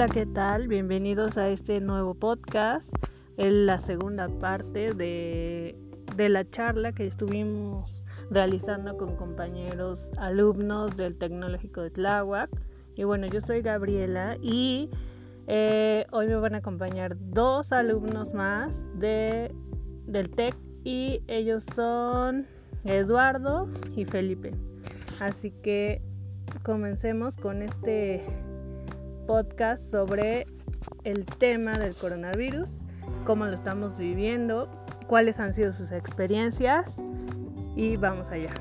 Hola, ¿qué tal? Bienvenidos a este nuevo podcast. Es la segunda parte de, de la charla que estuvimos realizando con compañeros alumnos del Tecnológico de Tláhuac. Y bueno, yo soy Gabriela y eh, hoy me van a acompañar dos alumnos más de, del TEC y ellos son Eduardo y Felipe. Así que comencemos con este podcast sobre el tema del coronavirus, cómo lo estamos viviendo, cuáles han sido sus experiencias y vamos allá.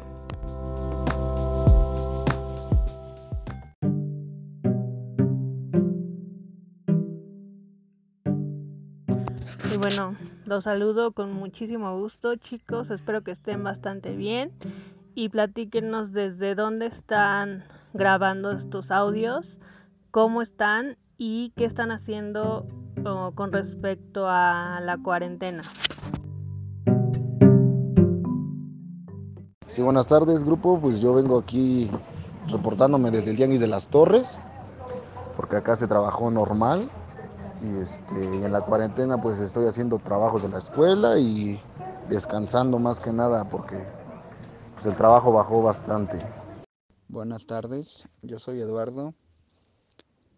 Y bueno, los saludo con muchísimo gusto chicos, espero que estén bastante bien y platíquenos desde dónde están grabando estos audios cómo están y qué están haciendo con respecto a la cuarentena. Sí, buenas tardes grupo, pues yo vengo aquí reportándome desde el Tianguis de las Torres, porque acá se trabajó normal y este, en la cuarentena pues estoy haciendo trabajos de la escuela y descansando más que nada porque pues, el trabajo bajó bastante. Buenas tardes, yo soy Eduardo,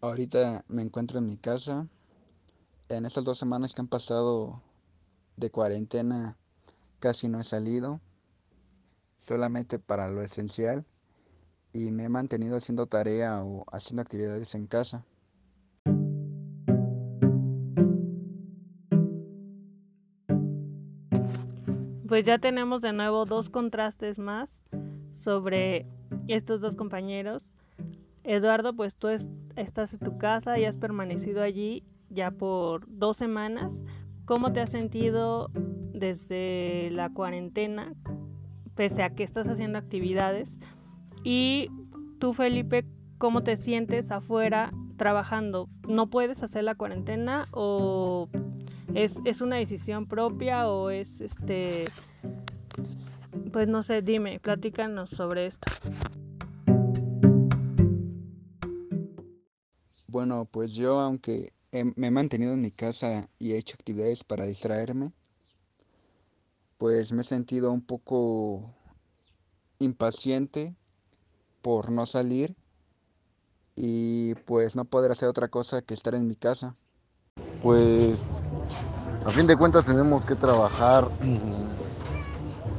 Ahorita me encuentro en mi casa. En estas dos semanas que han pasado de cuarentena casi no he salido, solamente para lo esencial y me he mantenido haciendo tarea o haciendo actividades en casa. Pues ya tenemos de nuevo dos contrastes más sobre estos dos compañeros. Eduardo, pues tú estás en tu casa y has permanecido allí ya por dos semanas. ¿Cómo te has sentido desde la cuarentena, pese a que estás haciendo actividades? Y tú, Felipe, ¿cómo te sientes afuera trabajando? ¿No puedes hacer la cuarentena o es, es una decisión propia o es este... Pues no sé, dime, platícanos sobre esto. Bueno, pues yo aunque me he mantenido en mi casa y he hecho actividades para distraerme, pues me he sentido un poco impaciente por no salir y pues no poder hacer otra cosa que estar en mi casa. Pues a fin de cuentas tenemos que trabajar,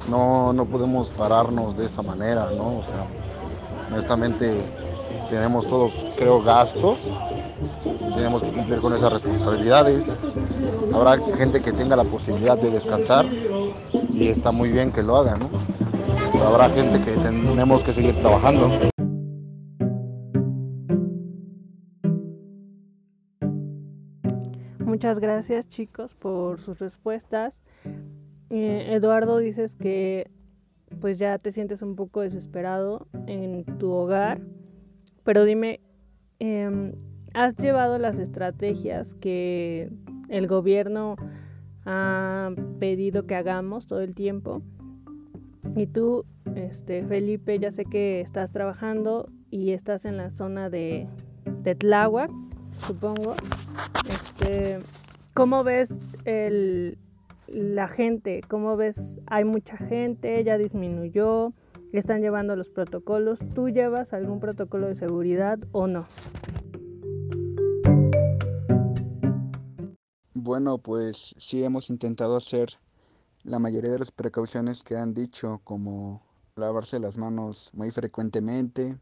no, no podemos pararnos de esa manera, ¿no? O sea, honestamente tenemos todos, creo, gastos, tenemos que cumplir con esas responsabilidades. Habrá gente que tenga la posibilidad de descansar y está muy bien que lo haga, ¿no? Habrá gente que tenemos que seguir trabajando. Muchas gracias chicos por sus respuestas. Eh, Eduardo dices que pues ya te sientes un poco desesperado en tu hogar pero dime, em, ¿has llevado las estrategias que el gobierno ha pedido que hagamos todo el tiempo? Y tú, este, Felipe, ya sé que estás trabajando y estás en la zona de, de Tláhuac, supongo. Este, ¿Cómo ves el, la gente? ¿Cómo ves? Hay mucha gente, ya disminuyó están llevando los protocolos. ¿Tú llevas algún protocolo de seguridad o no? Bueno, pues sí hemos intentado hacer la mayoría de las precauciones que han dicho, como lavarse las manos muy frecuentemente,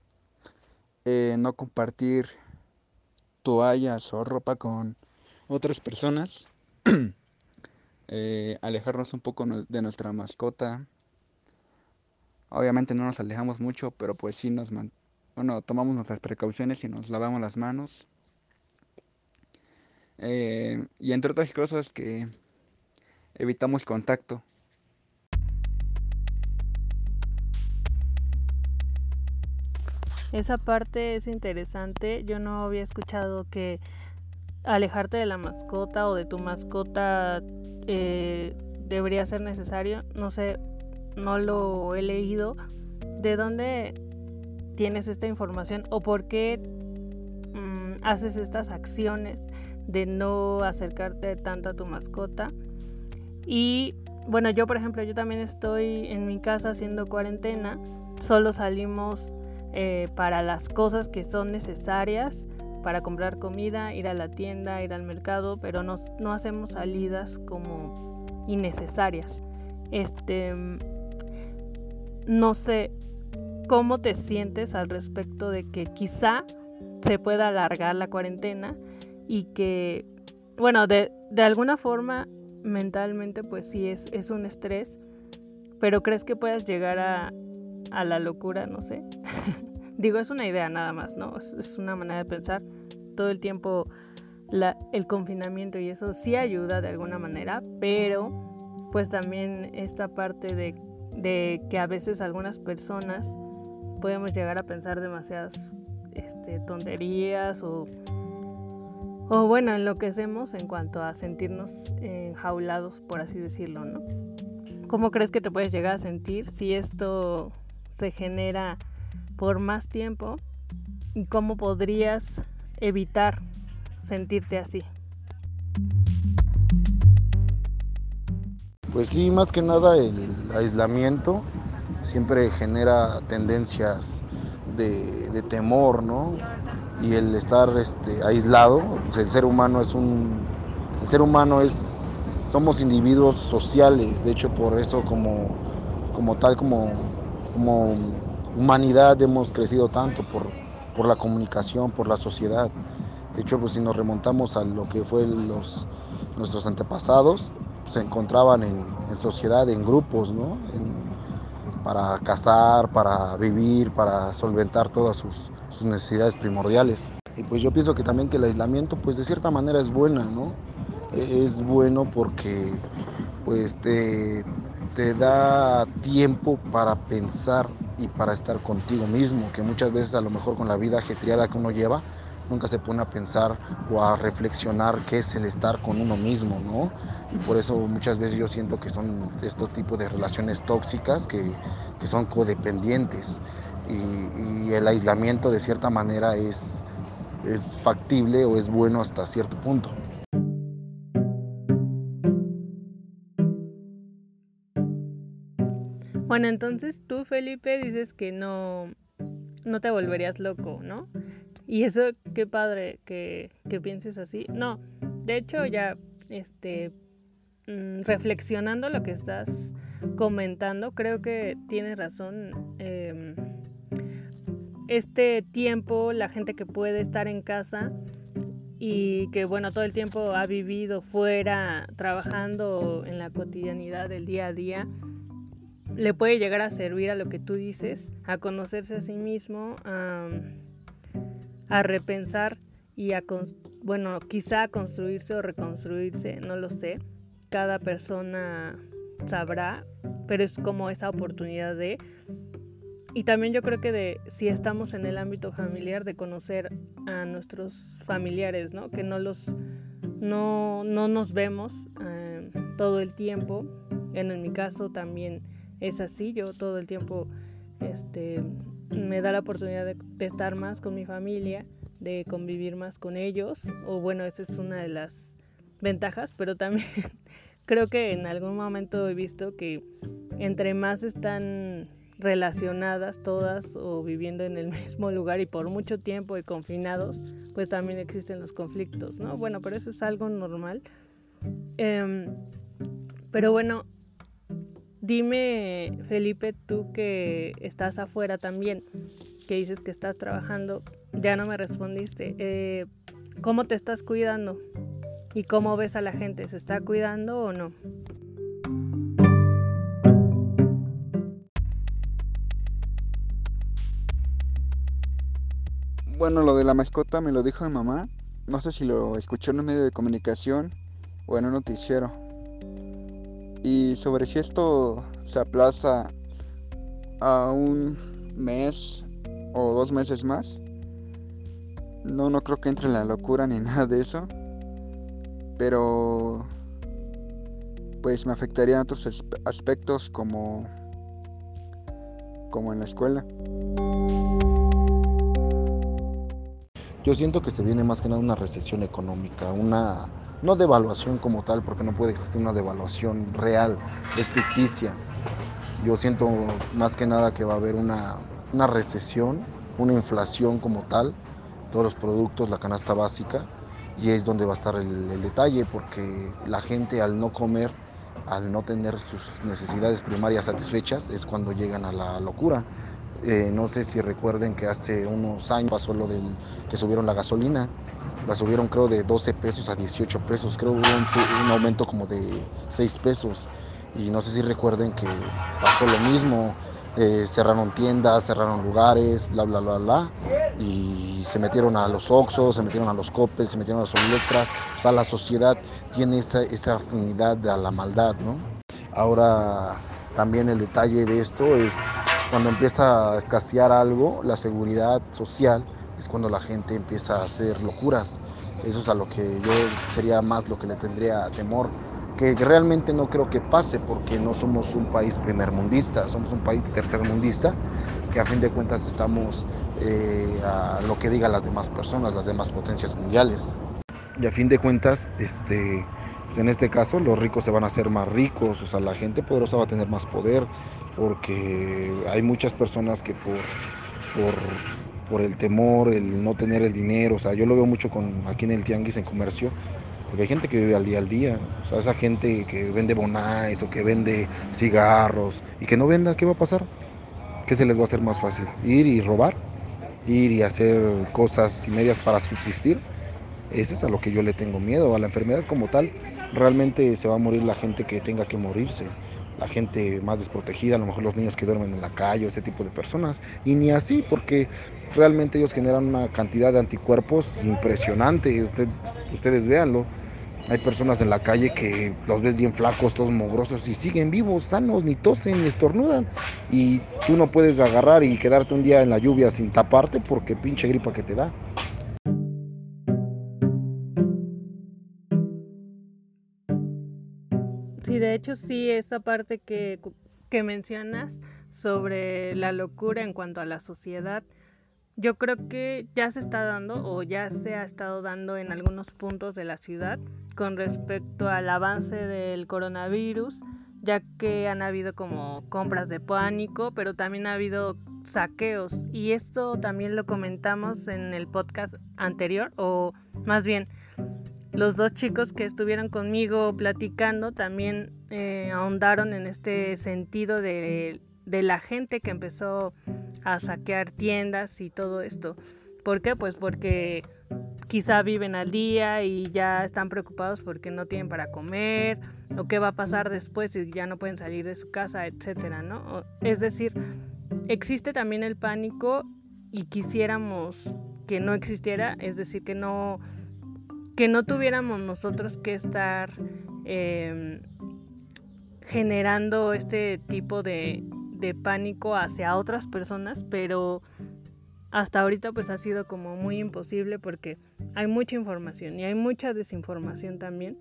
eh, no compartir toallas o ropa con otras personas, eh, alejarnos un poco de nuestra mascota, Obviamente no nos alejamos mucho, pero pues sí nos bueno, tomamos nuestras precauciones y nos lavamos las manos. Eh, y entre otras cosas que evitamos contacto. Esa parte es interesante. Yo no había escuchado que alejarte de la mascota o de tu mascota eh, debería ser necesario. No sé, no lo he leído. ¿De dónde tienes esta información o por qué mm, haces estas acciones de no acercarte tanto a tu mascota. Y bueno, yo por ejemplo, yo también estoy en mi casa haciendo cuarentena, solo salimos eh, para las cosas que son necesarias, para comprar comida, ir a la tienda, ir al mercado, pero no, no hacemos salidas como innecesarias. Este, no sé cómo te sientes al respecto de que quizá se pueda alargar la cuarentena y que, bueno, de, de alguna forma mentalmente pues sí es, es un estrés, pero crees que puedas llegar a, a la locura, no sé. Digo, es una idea nada más, ¿no? Es, una manera de pensar. Todo el tiempo la, el confinamiento y eso sí ayuda de alguna manera, pero pues también esta parte de, de que a veces algunas personas podemos llegar a pensar demasiadas este, tonterías o o bueno, enloquecemos en cuanto a sentirnos enjaulados, por así decirlo, ¿no? ¿Cómo crees que te puedes llegar a sentir si esto se genera por más tiempo? ¿Y cómo podrías evitar sentirte así? Pues sí, más que nada el aislamiento siempre genera tendencias de, temor, ¿no? y el estar este, aislado, pues el ser humano es un, el ser humano es, somos individuos sociales, de hecho por eso como, como tal, como, como humanidad hemos crecido tanto por, por la comunicación, por la sociedad. De hecho, pues si nos remontamos a lo que fue los, nuestros antepasados, se encontraban en, sociedad, en grupos, ¿no? para cazar, para vivir, para solventar todas sus, necesidades primordiales. Y pues yo pienso que también que el aislamiento pues de cierta manera es buena, ¿no? E-, es bueno porque pues te, te da tiempo para pensar y para estar contigo mismo, que muchas veces a lo mejor con la vida ajetreada que uno lleva, nunca se pone a pensar o a reflexionar qué es el estar con uno mismo, ¿no? Y por eso muchas veces yo siento que son estos tipos de relaciones tóxicas que, que son codependientes y, el aislamiento de cierta manera es, es factible o es bueno hasta cierto punto. Bueno, entonces tú, Felipe, dices que no, no te volverías loco, ¿no? Y eso, qué padre que, que pienses así. No, de hecho ya, este, mm, reflexionando lo que estás comentando, creo que tienes razón. Eh, este tiempo, la gente que puede estar en casa y que bueno, todo el tiempo ha vivido fuera, trabajando en la cotidianidad del día a día, le puede llegar a servir a lo que tú dices, a conocerse a sí mismo, a, repensar y a, bueno, quizá construirse o reconstruirse, no lo sé. Cada persona sabrá, pero es como esa oportunidad de y también yo creo que de si estamos en el ámbito familiar de conocer a nuestros familiares, ¿no? Que no los no, no nos vemos eh, todo el tiempo. En, mi caso también es así. Yo todo el tiempo este, me da la oportunidad de, de estar más con mi familia, de convivir más con ellos. O bueno, esa es una de las ventajas, pero también creo que en algún momento he visto que entre más están relacionadas todas o viviendo en el mismo lugar y por mucho tiempo y confinados, pues también existen los conflictos, ¿no? Bueno, pero eso es algo normal. Em, pero bueno, dime, Felipe, tú que estás afuera también, que dices que estás trabajando, ya no me respondiste. Eh, ¿Cómo te estás cuidando? ¿Y cómo ves a la gente? ¿Se está cuidando o no? Bueno, lo de la mascota me lo dijo mi mamá. No sé si lo escuchó en un medio de comunicación o en un noticiero. Y sobre si esto se aplaza a un mes o dos meses más, no, no creo que entre en la locura ni nada de eso. Pero pues me afectarían otros aspectos como como en la escuela. Yo siento que se viene más que nada una recesión económica, una no devaluación como tal, porque no puede existir una devaluación real, es. Yo siento más que nada que va a haber una, una recesión, una inflación como tal, todos los productos, la canasta básica, y es donde va a estar el, el detalle, porque la gente al no comer, al no tener sus necesidades primarias satisfechas, es cuando llegan a la locura. Eh, no sé si recuerden que hace unos años pasó lo del que subieron la gasolina. La subieron creo de 12 pesos a 18 pesos. Creo hubo un, un aumento como de 6 pesos. Y no sé si recuerden que pasó lo mismo. Eh, cerraron tiendas, cerraron lugares, bla, bla, bla, bla. Y se metieron a los Oxxos, se metieron a los Coppel, se metieron a las Soletras. O sea, la sociedad tiene esa, esa afinidad a la maldad, ¿no? Ahora, también el detalle de esto es cuando empieza a escasear algo, la seguridad social, es cuando la gente empieza a hacer locuras. Eso es a lo que yo sería más lo que le tendría temor. Que realmente no creo que pase porque no somos un país primermundista, somos un país tercermundista, que a fin de cuentas estamos eh, a lo que digan las demás personas, las demás potencias mundiales. Y a fin de cuentas, este, pues en este caso los ricos se van a hacer más ricos, o sea, la gente poderosa va a tener más poder, porque hay muchas personas que por, por, por, el temor, el no tener el dinero, o sea, yo lo veo mucho con, aquí en el tianguis, en comercio, porque hay gente que vive al día al día, o sea, esa gente que vende bonais o que vende cigarros y que no venda, ¿qué va a pasar? ¿Qué se les va a hacer más fácil? Ir y robar, ir y hacer cosas y medias para subsistir. Ese es a lo que yo le tengo miedo, a la enfermedad como tal. Realmente se va a morir la gente que tenga que morirse la gente más desprotegida, a lo mejor los niños que duermen en la calle, ese tipo de personas. Y ni así, porque realmente ellos generan una cantidad de anticuerpos impresionante. Usted, ustedes véanlo. Hay personas en la calle que los ves bien flacos, todos mogrosos y siguen vivos, sanos, ni tosen ni estornudan. Y tú no puedes agarrar y quedarte un día en la lluvia sin taparte porque pinche gripa que te da. Hecho sí, esa parte que, que mencionas sobre la locura en cuanto a la sociedad, yo creo que ya se está dando o ya se ha estado dando en algunos puntos de la ciudad con respecto al avance del coronavirus, ya que han habido como compras de pánico, pero también ha habido saqueos. Y esto también lo comentamos en el podcast anterior o más bien los dos chicos que estuvieron conmigo platicando también eh, ahondaron en este sentido de, de, la gente que empezó a saquear tiendas y todo esto. ¿Por qué? Pues porque quizá viven al día y ya están preocupados porque no tienen para comer o qué va a pasar después si ya no pueden salir de su casa, etcétera, ¿no? Es decir, existe también el pánico y quisiéramos que no existiera, es decir, que no que no tuviéramos nosotros que estar eh, generando este tipo de, de pánico hacia otras personas, pero hasta ahorita pues ha sido como muy imposible porque hay mucha información y hay mucha desinformación también.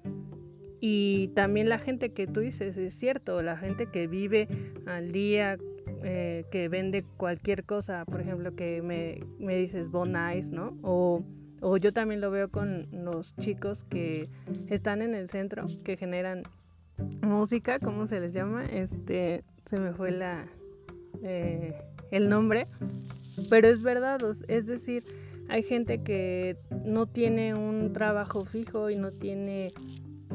Y también la gente que tú dices, es cierto, la gente que vive al día, eh, que vende cualquier cosa, por ejemplo, que me, me dices Bonais, ¿no? O yo también lo veo con los chicos que están en el centro, que generan música, ¿cómo se les llama? Este, se me fue la eh, el nombre, pero es verdad, es decir, hay gente que no tiene un trabajo fijo y no tiene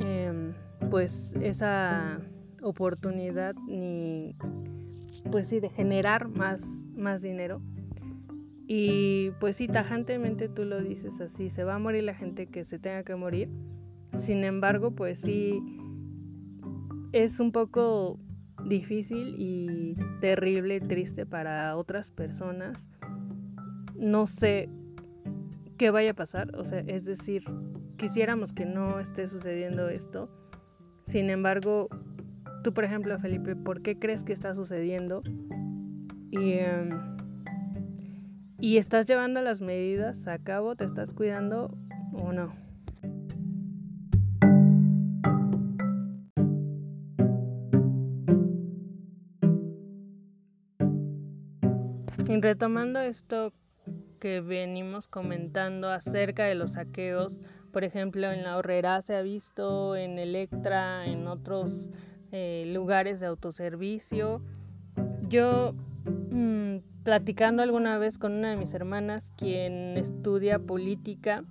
em, pues esa oportunidad ni pues sí de generar más más dinero y pues sí, tajantemente tú lo dices así, se va a morir la gente que se tenga que morir. Sin embargo, pues sí, es un poco difícil y terrible, triste para otras personas. No sé qué vaya a pasar, o sea, es decir, quisiéramos que no esté sucediendo esto. Sin embargo, tú, por ejemplo, Felipe, ¿por qué crees que está sucediendo? Y... Em, y estás llevando las medidas a cabo, te estás cuidando o no. Y retomando esto que venimos comentando acerca de los saqueos. Por ejemplo, en la Horrera se ha visto, en Electra, en otros eh, lugares de autoservicio. Yo, mm, platicando alguna vez con una de mis hermanas, quien estudia política,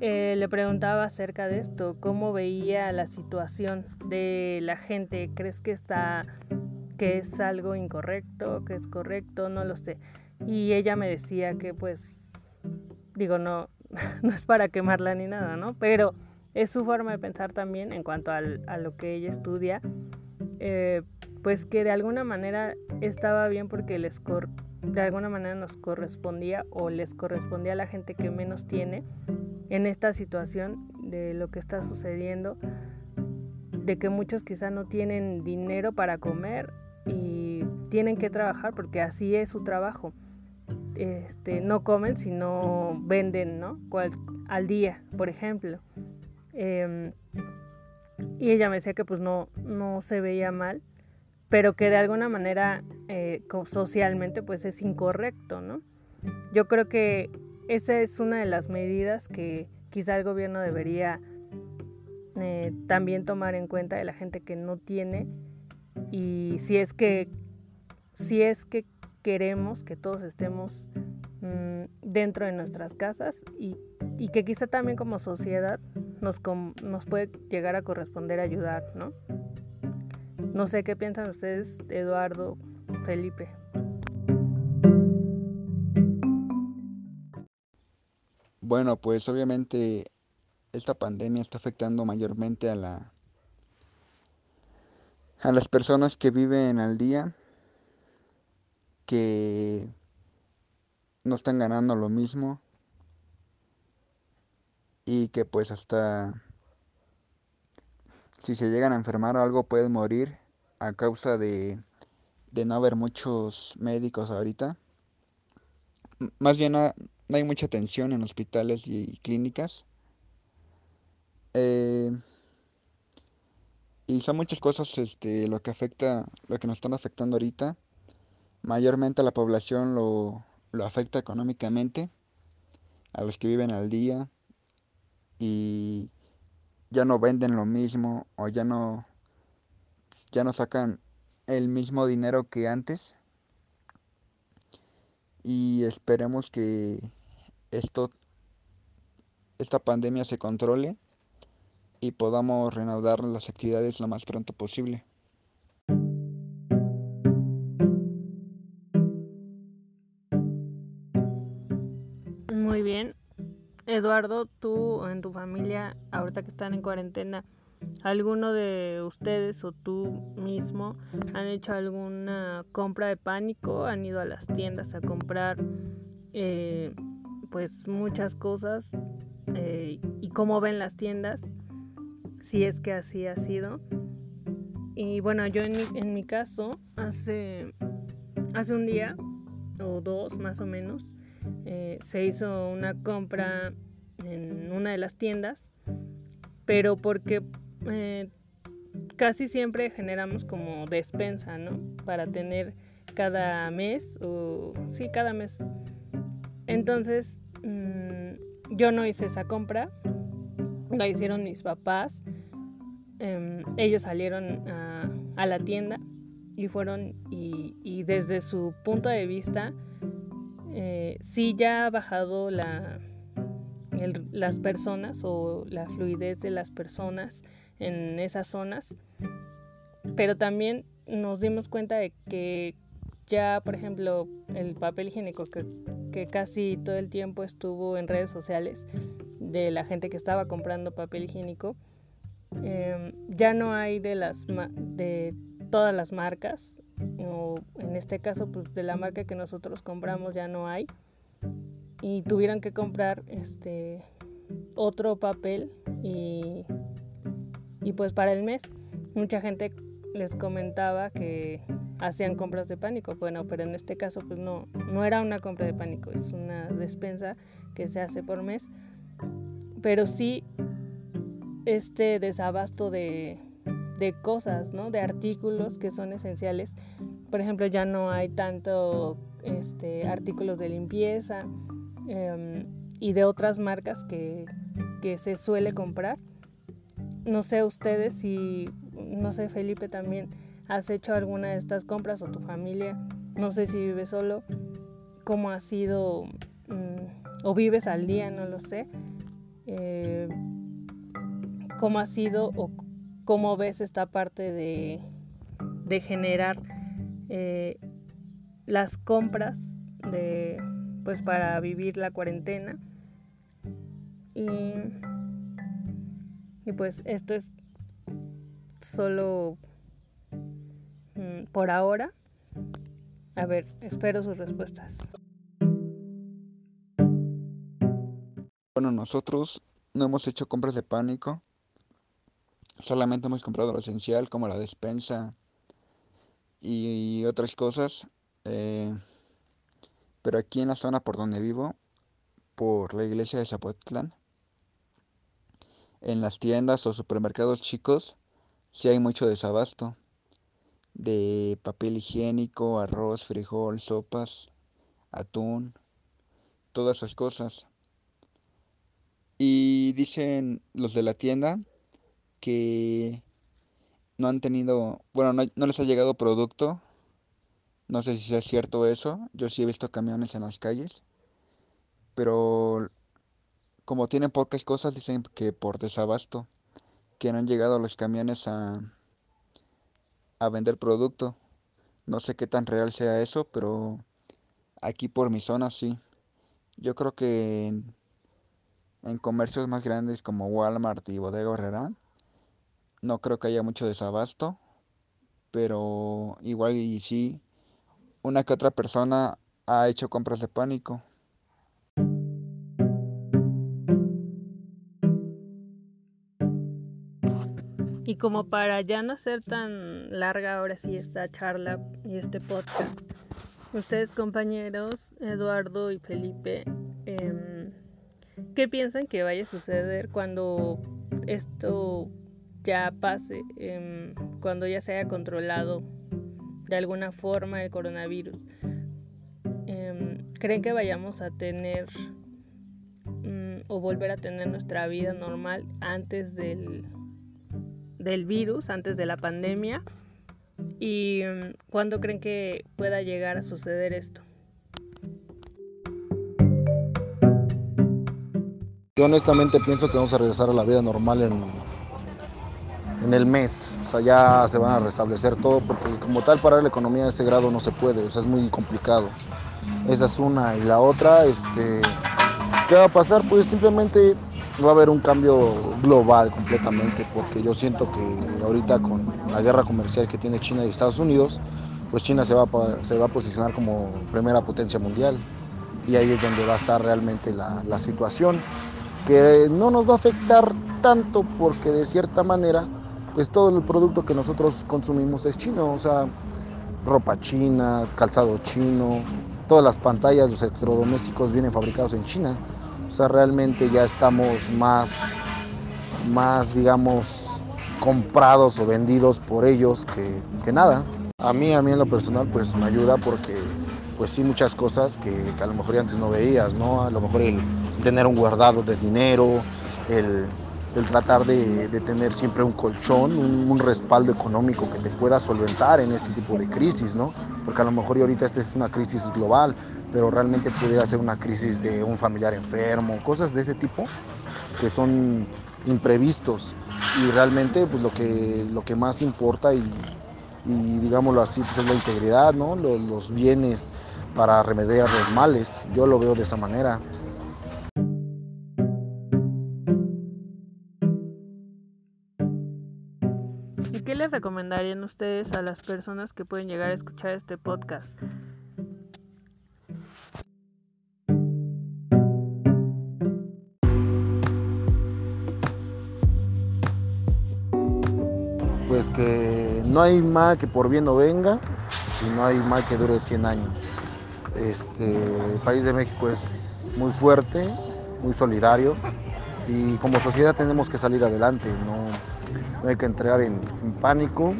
eh, le preguntaba acerca de esto, cómo veía la situación de la gente. ¿Crees que está, que es algo incorrecto, que es correcto? No lo sé. Y ella me decía que, pues, digo, no, no es para quemarla ni nada, ¿no? Pero es su forma de pensar también en cuanto a lo que ella estudia, eh, pues que de alguna manera estaba bien porque les de alguna manera nos correspondía o les correspondía a la gente que menos tiene en esta situación de lo que está sucediendo, de que muchos quizá no tienen dinero para comer y tienen que trabajar porque así es su trabajo. Este, no comen sino venden, ¿no? al día, por ejemplo. Em, y ella me decía que pues no, no se veía mal, pero que de alguna manera eh, socialmente pues es incorrecto, ¿no? Yo creo que esa es una de las medidas que quizá el gobierno debería eh, también tomar en cuenta de la gente que no tiene y si es que si es que queremos que todos estemos mm, dentro de nuestras casas y, que quizá también como sociedad nos, nos puede llegar a corresponder ayudar, ¿no? No sé qué piensan ustedes, Eduardo, Felipe. Bueno, pues obviamente esta pandemia está afectando mayormente a la a las personas que viven al día que no están ganando lo mismo y que pues hasta si se llegan a enfermar o algo pueden morir a causa de, de no haber muchos médicos ahorita. Más bien no hay mucha atención en hospitales y clínicas. Eh, y son muchas cosas este, lo que afecta, lo que nos están afectando ahorita. Mayormente a la población lo, lo afecta económicamente, a los que viven al día y ya no venden lo mismo o ya no, ya no sacan el mismo dinero que antes. Y esperemos que esto, esta pandemia se controle y podamos reanudar las actividades lo más pronto posible. Muy bien. Eduardo, tú en tu familia, ahorita que están en cuarentena, ¿alguno de ustedes o tú mismo han hecho alguna compra de pánico? ¿Han ido a las tiendas a comprar eh, pues muchas cosas eh, y cómo ven las tiendas, si es que así ha sido. Y bueno, yo en mi, caso, hace, hace un día o dos más o menos, eh, se hizo una compra en una de las tiendas, pero porque eh, casi siempre generamos como despensa, ¿no? Para tener cada mes, o sí, cada mes entonces, mm, yo no hice esa compra, la hicieron mis papás. Em, ellos salieron a, la tienda y fueron y, desde su punto de vista, eh, sí ya ha bajado la, las personas o la fluidez de las personas en esas zonas, pero también nos dimos cuenta de que ya, por ejemplo, el papel higiénico que, casi todo el tiempo estuvo en redes sociales de la gente que estaba comprando papel higiénico, em, ya no hay de las de todas las marcas o en este caso pues de la marca que nosotros compramos ya no hay y tuvieron que comprar este otro papel y, y pues para el mes mucha gente les comentaba que hacían compras de pánico. Bueno, pero en este caso pues no, no era una compra de pánico, es una despensa que se hace por mes. Pero sí este desabasto de, de cosas, ¿no? De artículos que son esenciales. Por ejemplo, ya no hay tanto este, artículos de limpieza, em, y de otras marcas que, que se suele comprar. No sé ustedes si, no sé Felipe también, has hecho alguna de estas compras o tu familia, no sé si vives solo, cómo ha sido mm, o vives al día, no lo sé. Eh, cómo ha sido o cómo ves esta parte de, de generar eh, las compras de pues para vivir la cuarentena y, y pues esto es solo mm, por ahora a ver espero sus respuestas bueno nosotros no hemos hecho compras de pánico solamente hemos comprado lo esencial como la despensa y otras cosas. Eh, pero aquí en la zona por donde vivo, por la iglesia de Zapotlán, en las tiendas o supermercados chicos, sí hay mucho desabasto de papel higiénico, arroz, frijol, sopas, atún, todas esas cosas. Y dicen los de la tienda que no han tenido, bueno, no, les ha llegado producto. No sé si es cierto eso. Yo sí he visto camiones en las calles. Pero como tienen pocas cosas, dicen que por desabasto, que no han llegado los camiones a, a vender producto. No sé qué tan real sea eso, pero aquí por mi zona sí. Yo creo que en, en comercios más grandes como Walmart y Bodega Herrera no creo que haya mucho desabasto, pero igual y sí, una que otra persona ha hecho compras de pánico. Y como para ya no ser tan larga ahora sí esta charla y este podcast, ustedes compañeros, Eduardo y Felipe, em, ¿qué piensan que vaya a suceder cuando esto ya pase, em, cuando ya se haya controlado de alguna forma el coronavirus, em, ¿creen que vayamos a tener mm, o volver a tener nuestra vida normal antes del, del virus, antes de la pandemia? ¿Y em, cuándo creen que pueda llegar a suceder esto? Yo honestamente pienso que vamos a regresar a la vida normal en en el mes. O sea, ya se van a restablecer todo porque como tal parar la economía a ese grado no se puede, o sea, es muy complicado. Esa es una. Y la otra, este, ¿qué va a pasar? Pues simplemente va a haber un cambio global completamente porque yo siento que ahorita con la guerra comercial que tiene China y Estados Unidos, pues China se va a, se va a posicionar como primera potencia mundial y ahí es donde va a estar realmente la, la situación que no nos va a afectar tanto porque de cierta manera pues todo el producto que nosotros consumimos es chino, o sea, ropa china, calzado chino, todas las pantallas, los electrodomésticos vienen fabricados en China. O sea, realmente ya estamos más, más digamos, comprados o vendidos por ellos que, que nada. A mí, a mí en lo personal, pues me ayuda porque, pues sí, muchas cosas que, que a lo mejor antes no veías, ¿no? A lo mejor el tener un guardado de dinero, el el tratar de, tener siempre un colchón, un, respaldo económico que te pueda solventar en este tipo de crisis, ¿no? Porque a lo mejor ahorita esta es una crisis global, pero realmente pudiera ser una crisis de un familiar enfermo, cosas de ese tipo que son imprevistos y realmente pues lo que, lo que más importa y, digámoslo así pues es la integridad, ¿no? Los, los bienes para remediar los males, yo lo veo de esa manera. Recomendarían ustedes a las personas que pueden llegar a escuchar este podcast? Pues que no hay mal que por bien no venga y no hay mal que dure 100 años. Este, el país de México es muy fuerte, muy solidario y como sociedad tenemos que salir adelante, no, no hay que entrar en, pánico.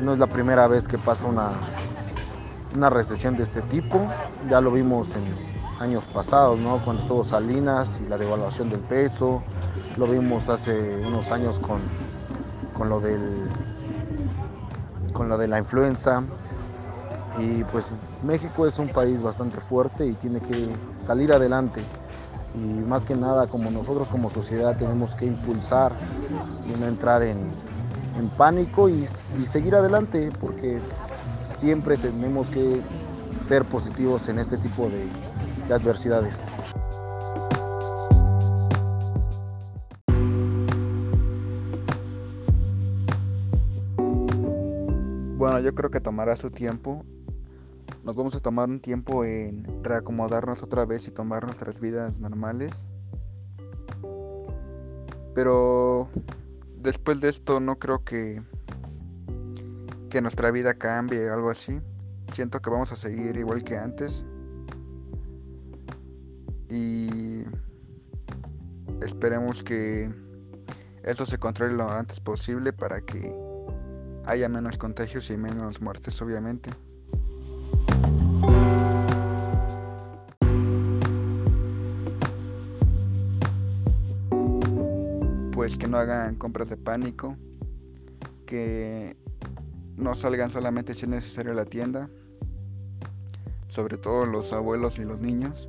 No es la primera vez que pasa una, una recesión de este tipo. Ya lo vimos en, años pasados, ¿no? Cuando estuvo Salinas y la devaluación del peso, lo vimos hace unos años con, con lo del con lo de la influenza y pues México es un país bastante fuerte y tiene que salir adelante y más que nada como nosotros como sociedad tenemos que impulsar y no entrar en, en pánico y, seguir adelante porque siempre tenemos que ser positivos en este tipo de adversidades. Bueno, yo creo que tomará su tiempo. Nos vamos a tomar un tiempo en reacomodarnos otra vez y tomar nuestras vidas normales. Pero después de esto no creo que que nuestra vida cambie o algo así. Siento que vamos a seguir igual que antes. Y esperemos que esto se controle lo antes posible para que haya menos contagios y menos muertes, obviamente. Pues que no hagan compras de pánico, que no salgan solamente si es necesario a la tienda, sobre todo los abuelos y los niños.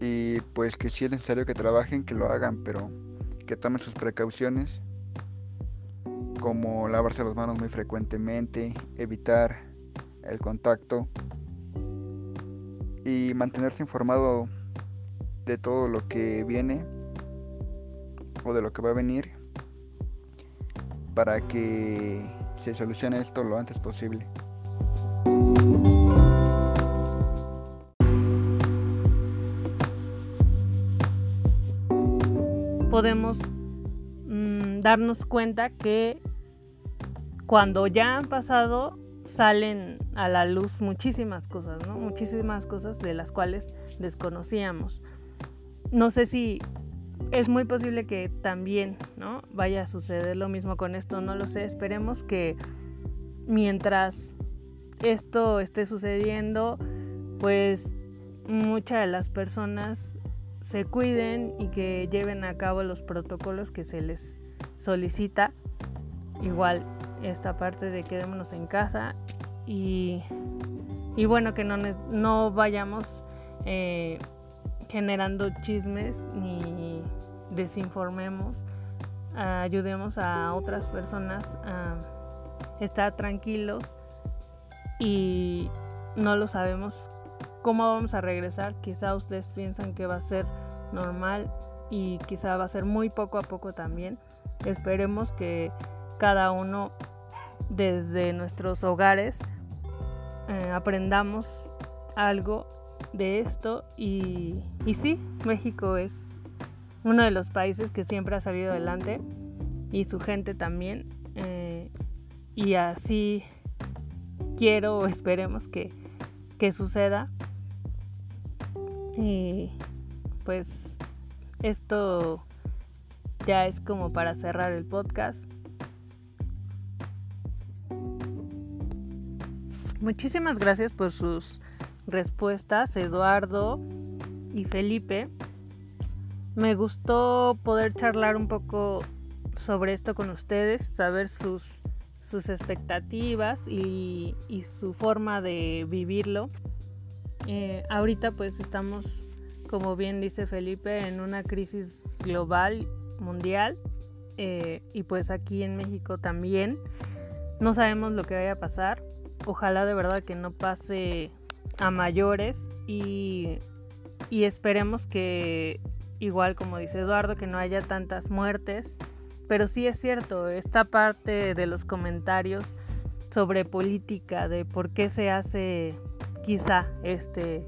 Y pues que si es necesario que trabajen, que lo hagan, pero que tomen sus precauciones, como lavarse las manos muy frecuentemente, evitar el contacto y mantenerse informado de todo lo que viene o de lo que va a venir para que se solucione esto lo antes posible. Podemos mm, darnos cuenta que cuando ya han pasado salen a la luz muchísimas cosas, ¿no? Muchísimas cosas de las cuales desconocíamos. No sé si es muy posible que también ¿no? vaya a suceder lo mismo con esto, no lo sé. Esperemos que mientras esto esté sucediendo, pues muchas de las personas se cuiden y que lleven a cabo los protocolos que se les solicita. Igual esta parte de quedémonos en casa y, y bueno, que no, no vayamos eh, generando chismes ni desinformemos, ayudemos a otras personas a estar tranquilos y no lo sabemos cómo vamos a regresar. Quizá ustedes piensan que va a ser normal y quizá va a ser muy poco a poco también. Esperemos que cada uno desde nuestros hogares eh, aprendamos algo de esto y, y sí, México es uno de los países que siempre ha salido adelante y su gente también. Eh, y así quiero o esperemos que, que suceda. Y pues esto ya es como para cerrar el podcast. Muchísimas gracias por sus respuestas, Eduardo y Felipe. Me gustó poder charlar un poco sobre esto con ustedes, saber sus, sus expectativas y, su forma de vivirlo. Eh, ahorita pues estamos, como bien dice Felipe, en una crisis global, mundial, eh, y pues aquí en México también. No sabemos lo que vaya a pasar. Ojalá de verdad que no pase a mayores y, y esperemos que igual como dice Eduardo, que no haya tantas muertes. Pero sí es cierto, esta parte de los comentarios sobre política, de por qué se hace quizá este,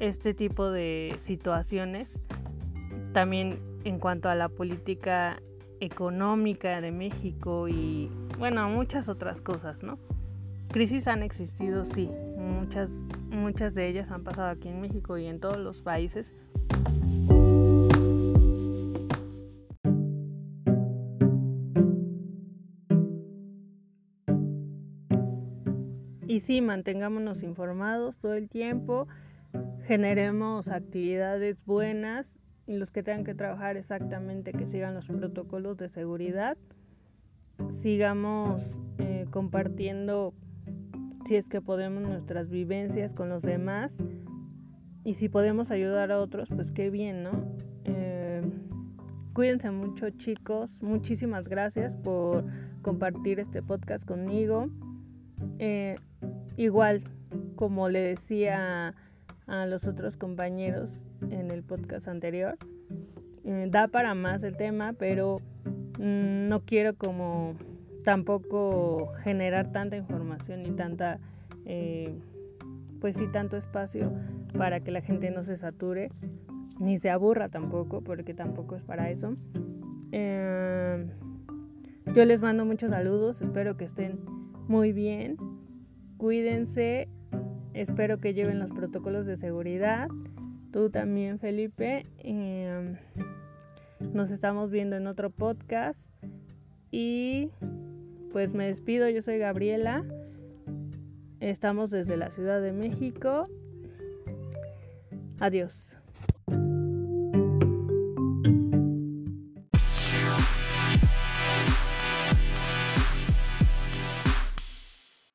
este tipo de situaciones, también en cuanto a la política económica de México y bueno, muchas otras cosas, ¿no? Crisis han existido, sí, muchas, muchas de ellas han pasado aquí en México y en todos los países, Y sí, mantengámonos informados todo el tiempo generemos actividades buenas y los que tengan que trabajar exactamente que sigan los protocolos de seguridad, sigamos eh, compartiendo si es que podemos nuestras vivencias con los demás y si podemos ayudar a otros, pues qué bien, ¿no? Eh, cuídense mucho chicos, muchísimas gracias por compartir este podcast conmigo. Eh, igual, como le decía a los otros compañeros en el podcast anterior, eh, da para más el tema, pero mm, no quiero como tampoco generar tanta información y tanta, eh, pues sí, tanto espacio para que la gente no se sature, ni se aburra tampoco, porque tampoco es para eso. Eh, yo les mando muchos saludos, espero que estén muy bien, cuídense, espero que lleven los protocolos de seguridad, tú también Felipe, eh, nos estamos viendo en otro podcast. Y pues me despido, yo soy Gabriela. Estamos desde la Ciudad de México. Adiós.